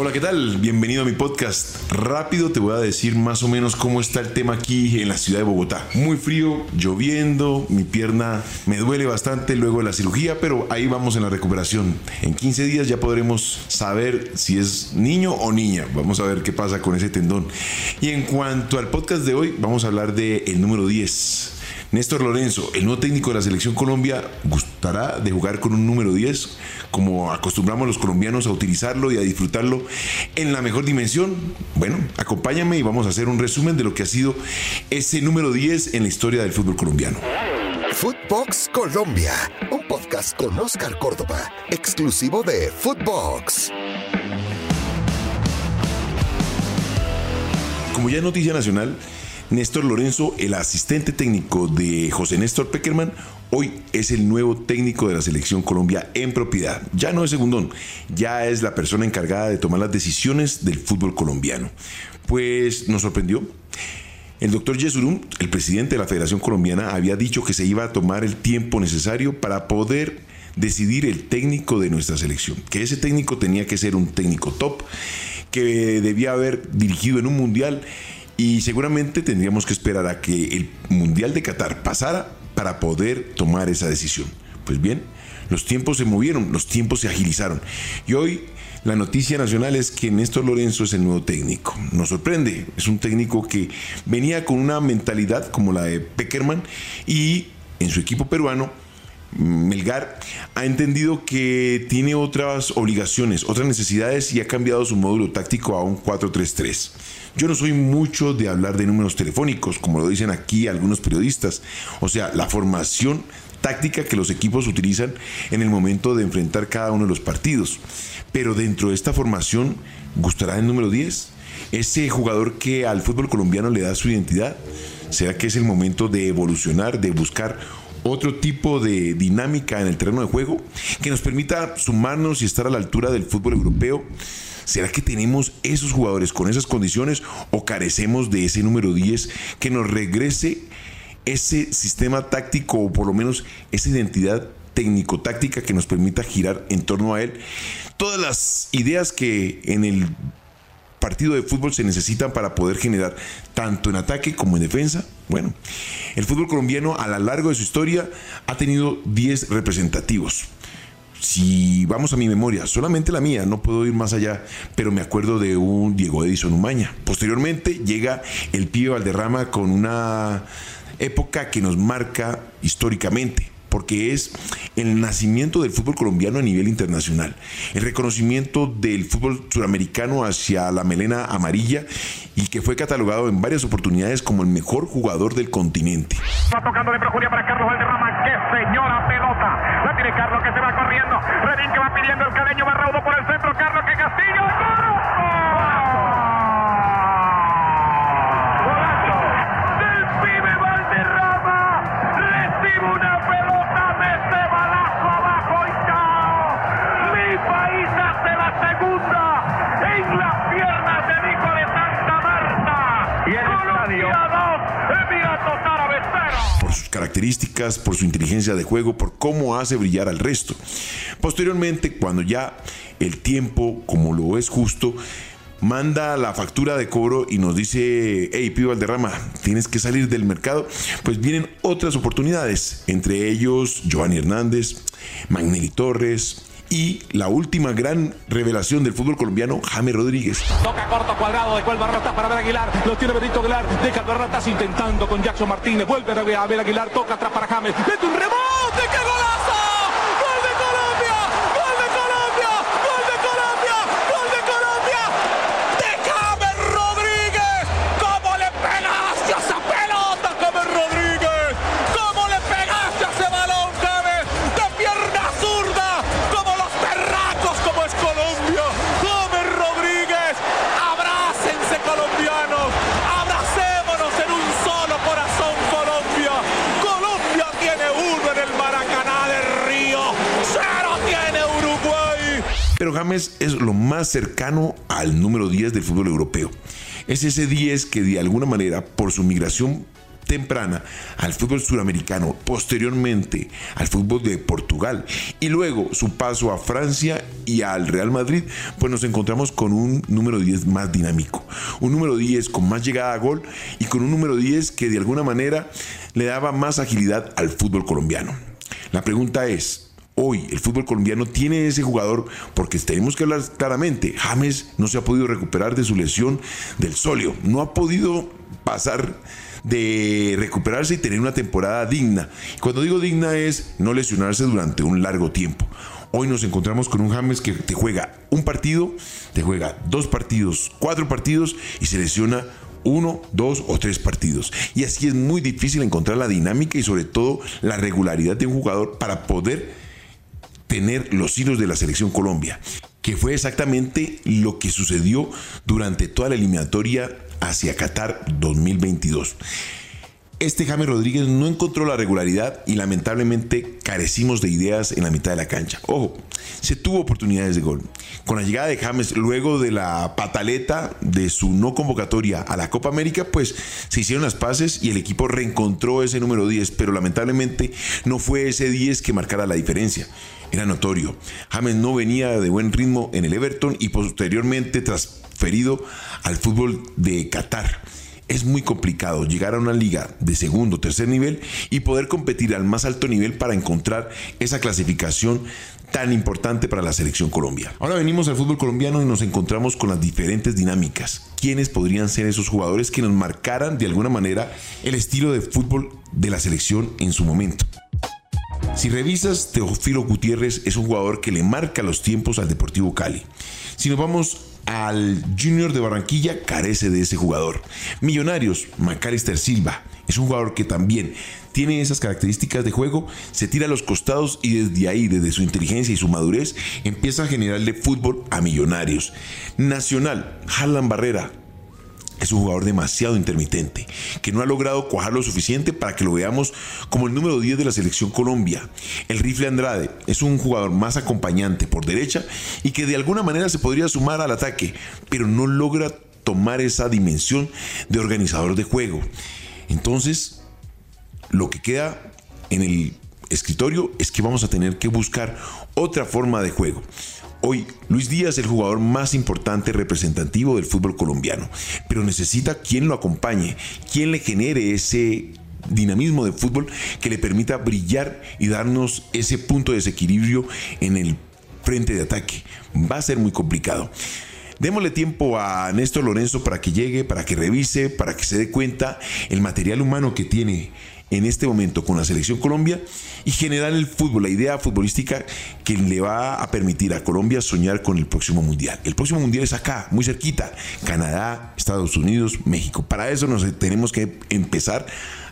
Hola, ¿qué tal? Bienvenido a mi podcast. Rápido te voy a decir más o menos cómo está el tema aquí en la ciudad de Bogotá. Muy frío, lloviendo, mi pierna me duele bastante luego de la cirugía, pero ahí vamos en la recuperación. En 15 días ya podremos saber si es niño o niña. Vamos a ver qué pasa con ese tendón. Y en cuanto al podcast de hoy, vamos a hablar del el número 10. Néstor Lorenzo, el nuevo técnico de la selección Colombia, gustará de jugar con un número 10, como acostumbramos los colombianos a utilizarlo y a disfrutarlo en la mejor dimensión. Bueno, acompáñame y vamos a hacer un resumen de lo que ha sido ese número 10 en la historia del fútbol colombiano. Footbox Colombia, un podcast con Oscar Córdoba, exclusivo de Footbox. Como ya es noticia nacional, Néstor Lorenzo, el asistente técnico de José Néstor Peckerman, hoy es el nuevo técnico de la selección Colombia en propiedad. Ya no es segundón, ya es la persona encargada de tomar las decisiones del fútbol colombiano. Pues nos sorprendió. El doctor Yesurum, el presidente de la Federación Colombiana, había dicho que se iba a tomar el tiempo necesario para poder decidir el técnico de nuestra selección, que ese técnico tenía que ser un técnico top, que debía haber dirigido en un mundial y seguramente tendríamos que esperar a que el Mundial de Qatar pasara para poder tomar esa decisión. Pues bien, los tiempos se movieron, los tiempos se agilizaron. Y hoy la noticia nacional es que Néstor Lorenzo es el nuevo técnico. Nos sorprende, es un técnico que venía con una mentalidad como la de Peckerman y en su equipo peruano Melgar ha entendido que tiene otras obligaciones, otras necesidades y ha cambiado su módulo táctico a un 4-3-3. Yo no soy mucho de hablar de números telefónicos, como lo dicen aquí algunos periodistas. O sea, la formación táctica que los equipos utilizan en el momento de enfrentar cada uno de los partidos. Pero dentro de esta formación, ¿gustará el número 10? Ese jugador que al fútbol colombiano le da su identidad. ¿Será que es el momento de evolucionar, de buscar otro tipo de dinámica en el terreno de juego que nos permita sumarnos y estar a la altura del fútbol europeo. ¿Será que tenemos esos jugadores con esas condiciones o carecemos de ese número 10 que nos regrese ese sistema táctico o por lo menos esa identidad técnico-táctica que nos permita girar en torno a él? Todas las ideas que en el partido de fútbol se necesitan para poder generar tanto en ataque como en defensa? Bueno, el fútbol colombiano a lo largo de su historia ha tenido 10 representativos. Si vamos a mi memoria, solamente la mía, no puedo ir más allá, pero me acuerdo de un Diego Edison Umaña. Posteriormente llega el pibe Valderrama con una época que nos marca históricamente porque es el nacimiento del fútbol colombiano a nivel internacional, el reconocimiento del fútbol suramericano hacia la melena amarilla y que fue catalogado en varias oportunidades como el mejor jugador del continente. Va tocando de para Carlos Valderrama, qué señora pelota, la tiene Carlos que se va corriendo, Redín que va pidiendo el cadeño, va raudo por el características, por su inteligencia de juego, por cómo hace brillar al resto. Posteriormente, cuando ya el tiempo, como lo es justo, manda la factura de cobro y nos dice, hey, Pío Valderrama, tienes que salir del mercado, pues vienen otras oportunidades, entre ellos Giovanni Hernández, Magnelli Torres, y la última gran revelación del fútbol colombiano, James Rodríguez. Toca corto cuadrado, de cual Barratas para ver Aguilar, lo tiene Benito Aguilar, deja Barratas intentando con Jackson Martínez, vuelve a ver Aguilar, toca atrás para James, mete un rebote, ¡qué golazo! James es lo más cercano al número 10 del fútbol europeo. Es ese 10 que de alguna manera, por su migración temprana al fútbol suramericano, posteriormente al fútbol de Portugal y luego su paso a Francia y al Real Madrid, pues nos encontramos con un número 10 más dinámico, un número 10 con más llegada a gol y con un número 10 que de alguna manera le daba más agilidad al fútbol colombiano. La pregunta es, hoy el fútbol colombiano tiene ese jugador porque tenemos que hablar claramente. James no se ha podido recuperar de su lesión del solio, no ha podido pasar de recuperarse y tener una temporada digna. Cuando digo digna es no lesionarse durante un largo tiempo. Hoy nos encontramos con un James que te juega un partido, te juega dos partidos, cuatro partidos y se lesiona uno, dos o tres partidos. Y así es muy difícil encontrar la dinámica y sobre todo la regularidad de un jugador para poder tener los hilos de la selección Colombia, que fue exactamente lo que sucedió durante toda la eliminatoria hacia Qatar 2022. Este James Rodríguez no encontró la regularidad y lamentablemente carecimos de ideas en la mitad de la cancha. Ojo, se tuvo oportunidades de gol. Con la llegada de James luego de la pataleta de su no convocatoria a la Copa América, pues se hicieron las paces y el equipo reencontró ese número 10, pero lamentablemente no fue ese 10 que marcara la diferencia era notorio. James no venía de buen ritmo en el Everton y posteriormente transferido al fútbol de Qatar. Es muy complicado llegar a una liga de segundo o tercer nivel y poder competir al más alto nivel para encontrar esa clasificación tan importante para la selección Colombia. Ahora venimos al fútbol colombiano y nos encontramos con las diferentes dinámicas. ¿Quiénes podrían ser esos jugadores que nos marcaran de alguna manera el estilo de fútbol de la selección en su momento? Si revisas, Teofilo Gutiérrez es un jugador que le marca los tiempos al Deportivo Cali. Si nos vamos al Junior de Barranquilla, carece de ese jugador. Millonarios, Macalister Silva, es un jugador que también tiene esas características de juego, se tira a los costados y desde ahí, desde su inteligencia y su madurez, empieza a generarle fútbol a Millonarios. Nacional, Harlan Barrera, es un jugador demasiado intermitente, que no ha logrado cuajar lo suficiente para que lo veamos como el número 10 de la selección Colombia. El rifle Andrade es un jugador más acompañante por derecha y que de alguna manera se podría sumar al ataque, pero no logra tomar esa dimensión de organizador de juego. Entonces, lo que queda en el escritorio es que vamos a tener que buscar otra forma de juego. Hoy, Luis Díaz es el jugador más importante representativo del fútbol colombiano, pero necesita quien lo acompañe, quien le genere ese dinamismo de fútbol que le permita brillar y darnos ese punto de desequilibrio en el frente de ataque. Va a ser muy complicado. Démosle tiempo a Néstor Lorenzo para que llegue, para que revise, para que se dé cuenta el material humano que tiene en este momento con la selección Colombia y generar el fútbol, la idea futbolística que le va a permitir a Colombia soñar con el próximo mundial. El próximo mundial es acá, muy cerquita, Canadá, Estados Unidos, México. Para eso nos tenemos que empezar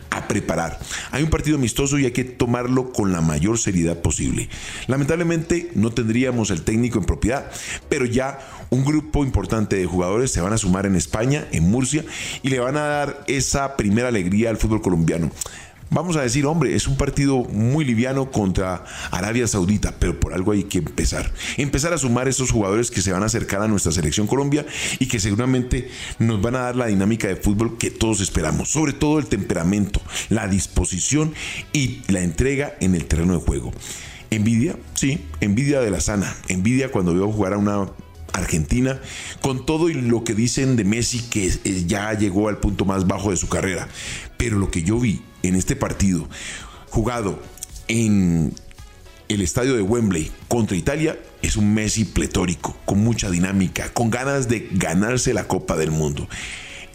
a preparar. Hay un partido amistoso y hay que tomarlo con la mayor seriedad posible. Lamentablemente no tendríamos el técnico en propiedad, pero ya un grupo importante de jugadores se van a sumar en España, en Murcia, y le van a dar esa primera alegría al fútbol colombiano vamos a decir, hombre, es un partido muy liviano contra Arabia Saudita, pero por algo hay que empezar. Empezar a sumar esos jugadores que se van a acercar a nuestra selección Colombia y que seguramente nos van a dar la dinámica de fútbol que todos esperamos, sobre todo el temperamento, la disposición y la entrega en el terreno de juego. Envidia, sí, envidia de la sana, envidia cuando veo jugar a una Argentina, con todo y lo que dicen de Messi que ya llegó al punto más bajo de su carrera. Pero lo que yo vi en este partido jugado en el estadio de Wembley contra Italia es un Messi pletórico, con mucha dinámica, con ganas de ganarse la Copa del Mundo.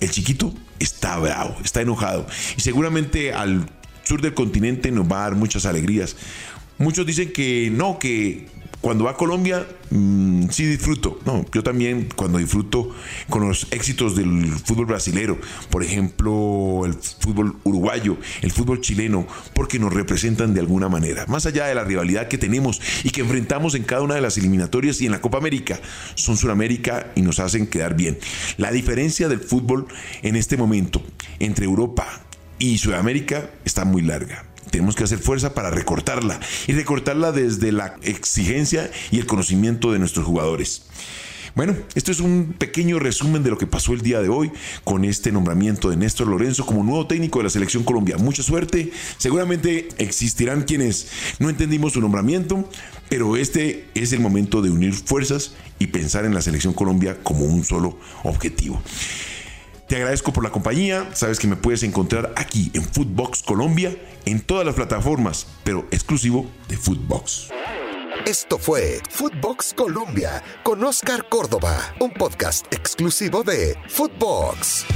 El chiquito está bravo, está enojado y seguramente al sur del continente nos va a dar muchas alegrías. Muchos dicen que no, que cuando va a Colombia, mm, sí disfruto. No, yo también cuando disfruto con los éxitos del fútbol brasilero, por ejemplo, el fútbol uruguayo, el fútbol chileno, porque nos representan de alguna manera. Más allá de la rivalidad que tenemos y que enfrentamos en cada una de las eliminatorias y en la Copa América, son Sudamérica y nos hacen quedar bien. La diferencia del fútbol en este momento entre Europa y Sudamérica está muy larga tenemos que hacer fuerza para recortarla y recortarla desde la exigencia y el conocimiento de nuestros jugadores. Bueno, esto es un pequeño resumen de lo que pasó el día de hoy con este nombramiento de Néstor Lorenzo como nuevo técnico de la selección Colombia. Mucha suerte. Seguramente existirán quienes no entendimos su nombramiento, pero este es el momento de unir fuerzas y pensar en la selección Colombia como un solo objetivo. Te agradezco por la compañía. Sabes que me puedes encontrar aquí en Footbox Colombia, en todas las plataformas, pero exclusivo de Footbox. Esto fue Footbox Colombia con Oscar Córdoba, un podcast exclusivo de Footbox.